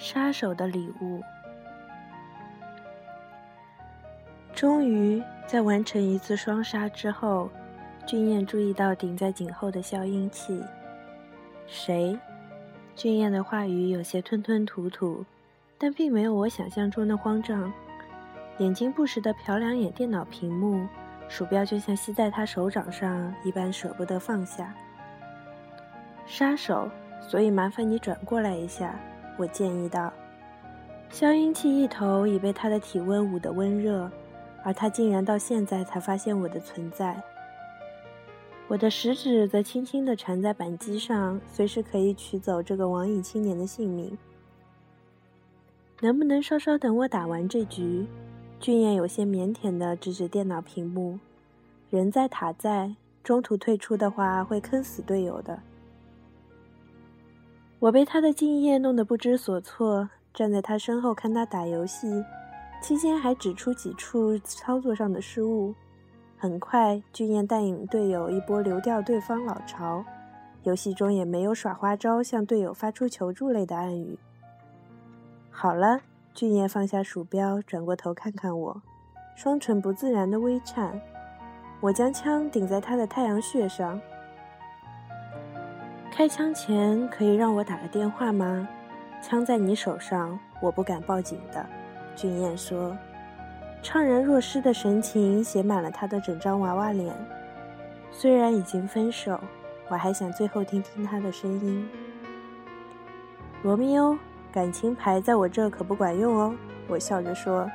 杀手的礼物。终于在完成一次双杀之后，俊彦注意到顶在颈后的消音器。谁？俊彦的话语有些吞吞吐吐，但并没有我想象中的慌张。眼睛不时地瞟两眼电脑屏幕，鼠标就像吸在他手掌上一般，舍不得放下。杀手，所以麻烦你转过来一下，我建议道。消音器一头已被他的体温捂得温热，而他竟然到现在才发现我的存在。我的食指则轻轻地缠在扳机上，随时可以取走这个网瘾青年的性命。能不能稍稍等我打完这局？俊彦有些腼腆地指指电脑屏幕：“人在塔在，中途退出的话会坑死队友的。”我被他的敬业弄得不知所措，站在他身后看他打游戏，期间还指出几处操作上的失误。很快，俊彦带领队友一波流掉对方老巢，游戏中也没有耍花招向队友发出求助类的暗语。好了，俊彦放下鼠标，转过头看看我，双唇不自然的微颤。我将枪顶在他的太阳穴上。开枪前可以让我打个电话吗？枪在你手上，我不敢报警的。俊彦说。怅然若失的神情写满了他的整张娃娃脸。虽然已经分手，我还想最后听听他的声音。罗密欧，感情牌在我这可不管用哦。我笑着说。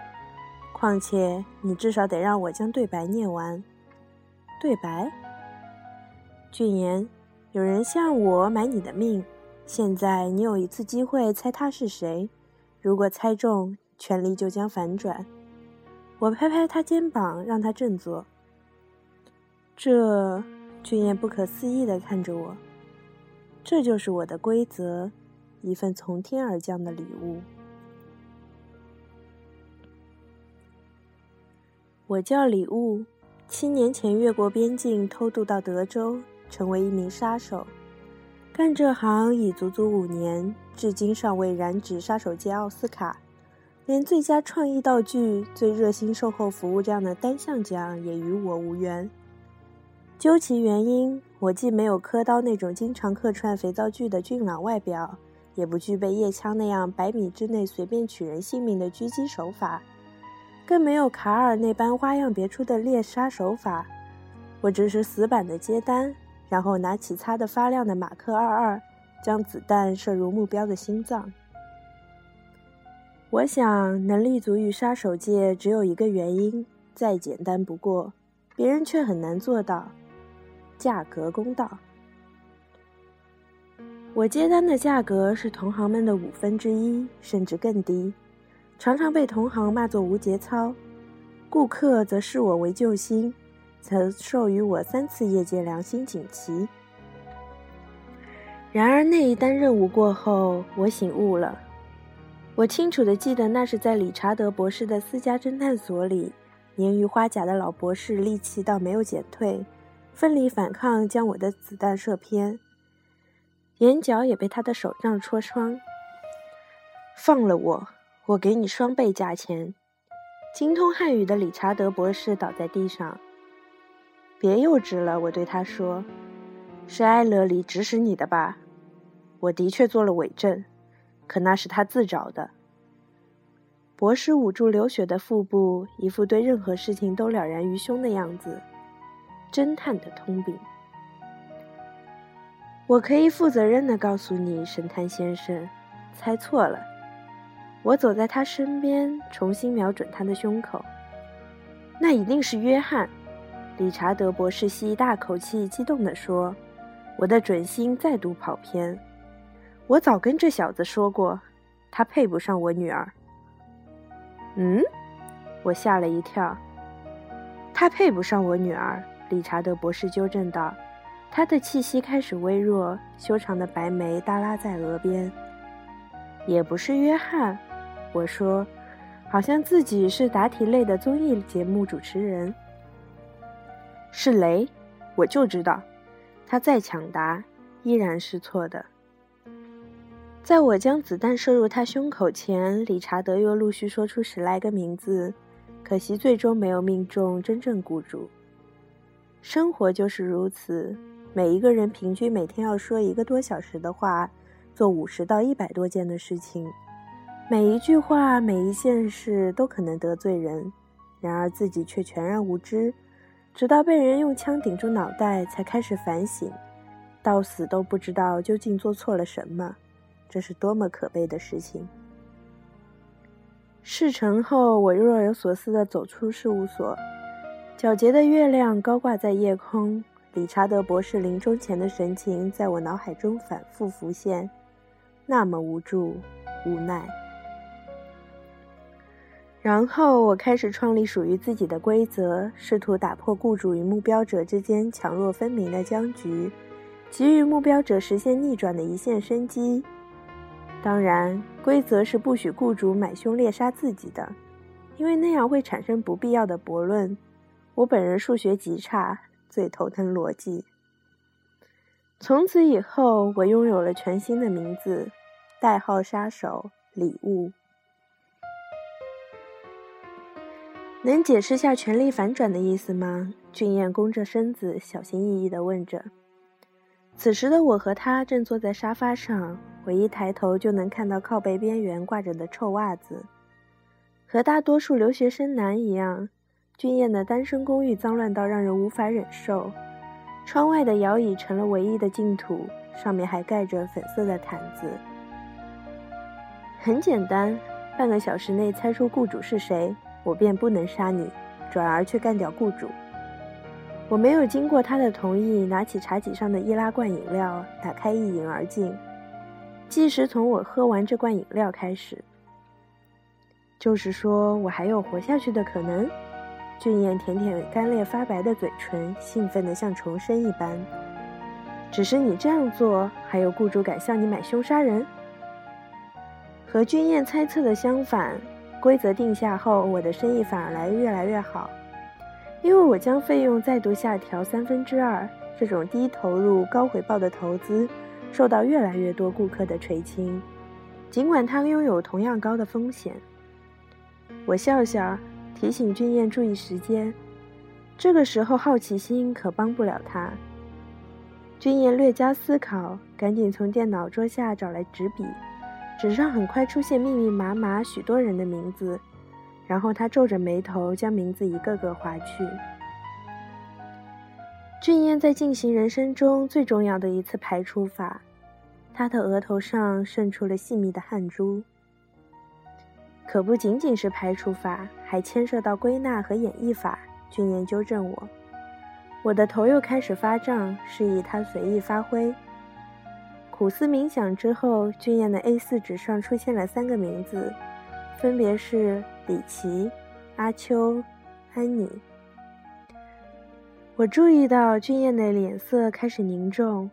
况且你至少得让我将对白念完。对白？俊言，有人向我买你的命，现在你有一次机会猜他是谁。如果猜中，权力就将反转。我拍拍他肩膀，让他振作。这，俊彦不可思议地看着我。这就是我的规则，一份从天而降的礼物。我叫礼物，七年前越过边境偷渡到德州，成为一名杀手。干这行已足足五年，至今尚未染指杀手界奥斯卡。连最佳创意道具、最热心售后服务这样的单项奖也与我无缘。究其原因，我既没有柯刀那种经常客串肥皂剧的俊朗外表，也不具备叶枪那样百米之内随便取人性命的狙击手法，更没有卡尔那般花样别出的猎杀手法。我只是死板的接单，然后拿起擦得发亮的马克二二，将子弹射入目标的心脏。我想，能立足于杀手界，只有一个原因，再简单不过，别人却很难做到：价格公道。我接单的价格是同行们的五分之一，甚至更低，常常被同行骂作无节操。顾客则视我为救星，曾授予我三次业界良心锦旗。然而那一单任务过后，我醒悟了。我清楚的记得，那是在理查德博士的私家侦探所里，年逾花甲的老博士力气倒没有减退，奋力反抗，将我的子弹射偏，眼角也被他的手杖戳穿。放了我，我给你双倍价钱。精通汉语的理查德博士倒在地上。别幼稚了，我对他说：“是埃勒里指使你的吧？我的确做了伪证。”可那是他自找的。博士捂住流血的腹部，一副对任何事情都了然于胸的样子。侦探的通病。我可以负责任的告诉你，神探先生，猜错了。我走在他身边，重新瞄准他的胸口。那一定是约翰。理查德博士吸一大口气，激动地说：“我的准心再度跑偏。”我早跟这小子说过，他配不上我女儿。嗯，我吓了一跳。他配不上我女儿，理查德博士纠正道。他的气息开始微弱，修长的白眉耷拉在额边。也不是约翰，我说，好像自己是答题类的综艺节目主持人。是雷，我就知道，他再抢答，依然是错的。在我将子弹射入他胸口前，理查德又陆续说出十来个名字，可惜最终没有命中真正雇主。生活就是如此，每一个人平均每天要说一个多小时的话，做五十到一百多件的事情，每一句话、每一件事都可能得罪人，然而自己却全然无知，直到被人用枪顶住脑袋，才开始反省，到死都不知道究竟做错了什么。这是多么可悲的事情！事成后，我若有所思地走出事务所。皎洁的月亮高挂在夜空，理查德博士临终前的神情在我脑海中反复浮现，那么无助、无奈。然后，我开始创立属于自己的规则，试图打破雇主与目标者之间强弱分明的僵局，给予目标者实现逆转的一线生机。当然，规则是不许雇主买凶猎杀自己的，因为那样会产生不必要的驳论。我本人数学极差，最头疼逻辑。从此以后，我拥有了全新的名字，代号杀手礼物。能解释下权力反转的意思吗？俊彦弓着身子，小心翼翼地问着。此时的我和他正坐在沙发上。我一抬头就能看到靠背边缘挂着的臭袜子。和大多数留学生男一样，俊彦的单身公寓脏乱到让人无法忍受。窗外的摇椅成了唯一的净土，上面还盖着粉色的毯子。很简单，半个小时内猜出雇主是谁，我便不能杀你，转而去干掉雇主。我没有经过他的同意，拿起茶几上的易拉罐饮料，打开一饮而尽。计时从我喝完这罐饮料开始，就是说我还有活下去的可能。俊彦舔舔干裂发白的嘴唇，兴奋得像重生一般。只是你这样做，还有雇主敢向你买凶杀人？和俊彦猜测的相反，规则定下后，我的生意反而来越来越好，因为我将费用再度下调三分之二。这种低投入高回报的投资。受到越来越多顾客的垂青，尽管他拥有同样高的风险。我笑笑，提醒君燕注意时间。这个时候好奇心可帮不了他。君燕略加思考，赶紧从电脑桌下找来纸笔，纸上很快出现密密麻麻许多人的名字，然后他皱着眉头将名字一个个划去。俊彦在进行人生中最重要的一次排除法，他的额头上渗出了细密的汗珠。可不仅仅是排除法，还牵涉到归纳和演绎法。俊彦纠正我，我的头又开始发胀，示意他随意发挥。苦思冥想之后，俊彦的 A4 纸上出现了三个名字，分别是李琦、阿秋、安妮。我注意到俊彦的脸色开始凝重，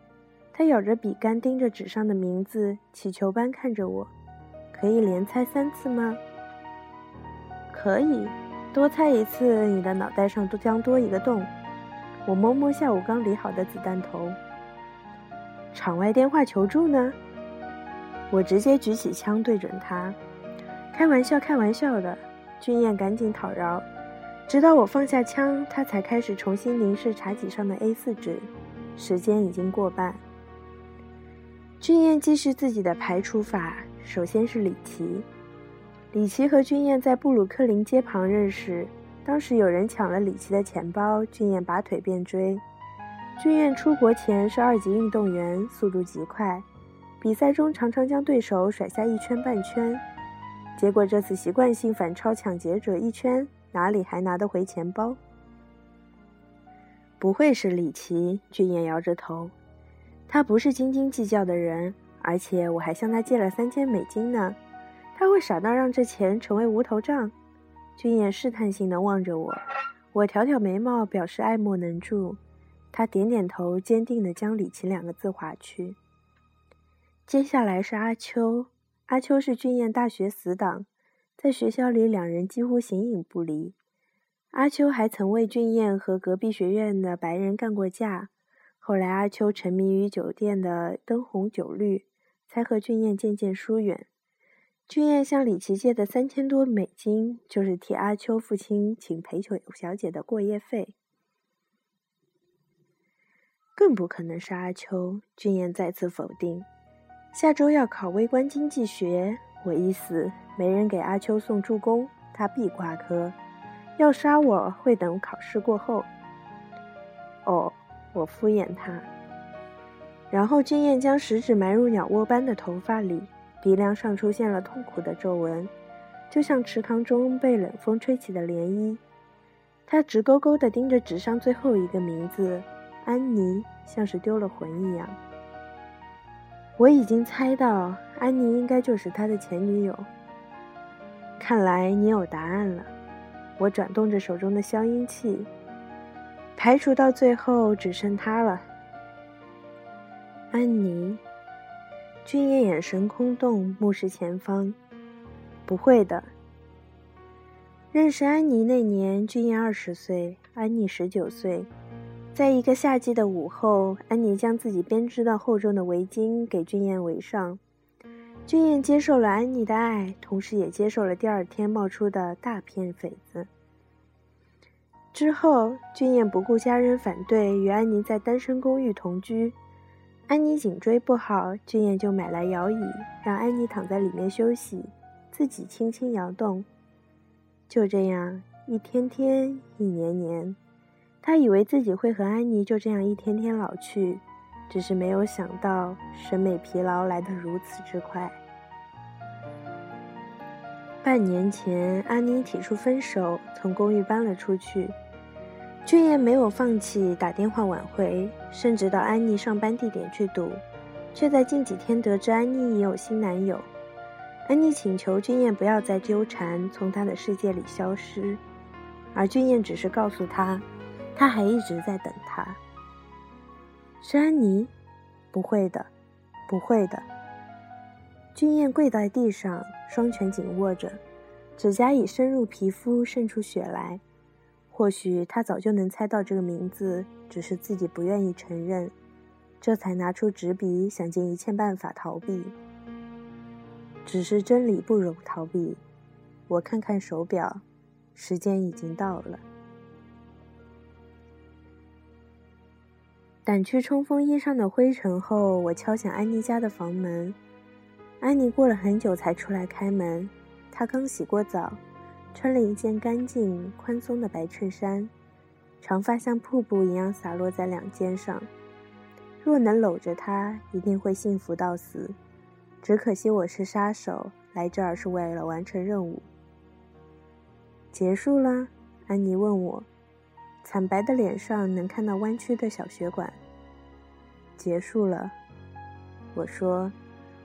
他咬着笔杆，盯着纸上的名字，乞求般看着我：“可以连猜三次吗？”“可以，多猜一次，你的脑袋上都将多一个洞。”我摸摸下午刚理好的子弹头。场外电话求助呢？我直接举起枪对准他。开玩笑，开玩笑的。俊彦赶紧讨饶。直到我放下枪，他才开始重新凝视茶几上的 A4 纸。时间已经过半。君彦继续自己的排除法。首先是李琦。李琦和君彦在布鲁克林街旁认识，当时有人抢了李琦的钱包，君彦拔腿便追。俊彦出国前是二级运动员，速度极快，比赛中常常将对手甩下一圈半圈。结果这次习惯性反超抢劫者一圈。哪里还拿得回钱包？不会是李琦？俊彦摇着头，他不是斤斤计较的人，而且我还向他借了三千美金呢。他会傻到让这钱成为无头账？俊彦试探性地望着我，我挑挑眉毛表示爱莫能助。他点点头，坚定地将“李琦”两个字划去。接下来是阿秋，阿秋是俊彦大学死党。在学校里，两人几乎形影不离。阿秋还曾为俊彦和隔壁学院的白人干过架。后来，阿秋沉迷于酒店的灯红酒绿，才和俊彦渐渐疏远。俊彦向李琦借的三千多美金，就是替阿秋父亲请陪酒小姐的过夜费。更不可能是阿秋。俊彦再次否定。下周要考微观经济学，我一死没人给阿秋送助攻，他必挂科。要杀我会等考试过后。哦，我敷衍他。然后君燕将食指埋入鸟窝般的头发里，鼻梁上出现了痛苦的皱纹，就像池塘中被冷风吹起的涟漪。他直勾勾地盯着纸上最后一个名字，安妮，像是丢了魂一样。我已经猜到，安妮应该就是他的前女友。看来你有答案了。我转动着手中的消音器，排除到最后只剩他了。安妮，君夜眼神空洞，目视前方。不会的。认识安妮那年，君夜二十岁，安妮十九岁。在一个夏季的午后，安妮将自己编织的厚重的围巾给俊彦围上。俊彦接受了安妮的爱，同时也接受了第二天冒出的大片痱子。之后，俊彦不顾家人反对，与安妮在单身公寓同居。安妮颈椎不好，俊彦就买来摇椅，让安妮躺在里面休息，自己轻轻摇动。就这样，一天天，一年年。他以为自己会和安妮就这样一天天老去，只是没有想到审美疲劳来得如此之快。半年前，安妮提出分手，从公寓搬了出去。俊彦没有放弃打电话挽回，甚至到安妮上班地点去堵，却在近几天得知安妮已有新男友。安妮请求俊彦不要再纠缠，从他的世界里消失，而俊彦只是告诉他。他还一直在等他。是安妮，不会的，不会的。君燕跪在地上，双拳紧握着，指甲已深入皮肤，渗出血来。或许他早就能猜到这个名字，只是自己不愿意承认，这才拿出纸笔，想尽一切办法逃避。只是真理不容逃避。我看看手表，时间已经到了。掸去冲锋衣上的灰尘后，我敲响安妮家的房门。安妮过了很久才出来开门。她刚洗过澡，穿了一件干净宽松的白衬衫，长发像瀑布一样洒落在两肩上。若能搂着她，一定会幸福到死。只可惜我是杀手，来这儿是为了完成任务。结束了？安妮问我。惨白的脸上能看到弯曲的小血管。结束了，我说，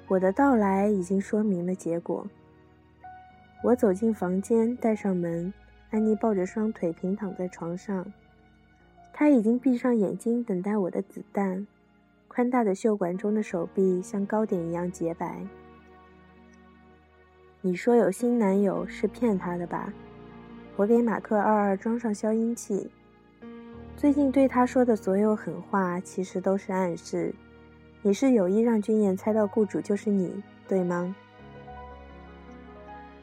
我的到来已经说明了结果。我走进房间，带上门。安妮抱着双腿平躺在床上，她已经闭上眼睛，等待我的子弹。宽大的袖管中的手臂像糕点一样洁白。你说有新男友是骗他的吧？我给马克二二装上消音器。最近对他说的所有狠话，其实都是暗示。你是有意让君燕猜到雇主就是你，对吗？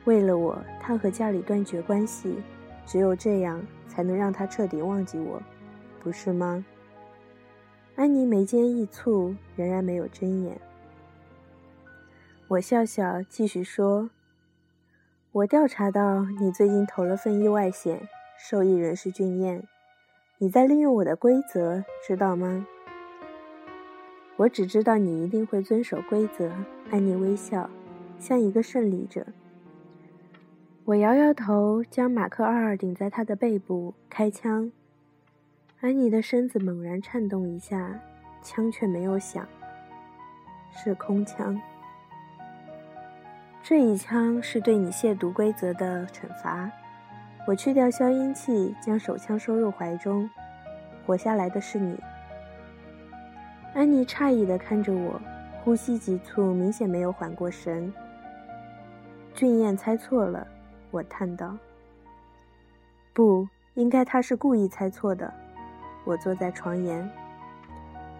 为了我，他和家里断绝关系，只有这样才能让他彻底忘记我，不是吗？安妮眉间一蹙，仍然没有睁眼。我笑笑，继续说：“我调查到你最近投了份意外险，受益人是俊彦。”你在利用我的规则，知道吗？我只知道你一定会遵守规则。安妮微笑，像一个胜利者。我摇摇头，将马克二顶在他的背部，开枪。安妮的身子猛然颤动一下，枪却没有响，是空枪。这一枪是对你亵渎规则的惩罚。我去掉消音器，将手枪收入怀中。活下来的是你。安妮诧异地看着我，呼吸急促，明显没有缓过神。俊彦猜错了，我叹道。不应该，他是故意猜错的。我坐在床沿。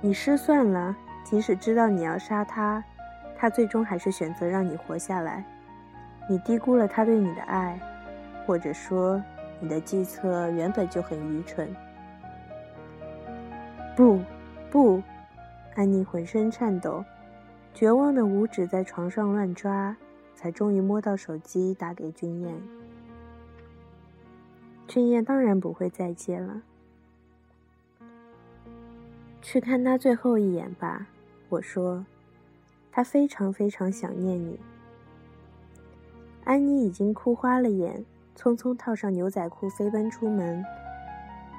你失算了，即使知道你要杀他，他最终还是选择让你活下来。你低估了他对你的爱，或者说，你的计策原本就很愚蠢。不，不！安妮浑身颤抖，绝望的五指在床上乱抓，才终于摸到手机，打给君燕。君燕当然不会再接了。去看他最后一眼吧，我说，他非常非常想念你。安妮已经哭花了眼，匆匆套上牛仔裤飞奔出门。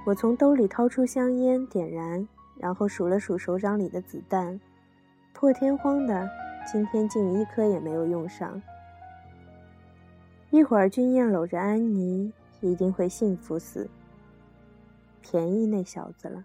我从兜里掏出香烟，点燃，然后数了数手掌里的子弹，破天荒的，今天竟一颗也没有用上。一会儿，君燕搂着安妮，一定会幸福死。便宜那小子了。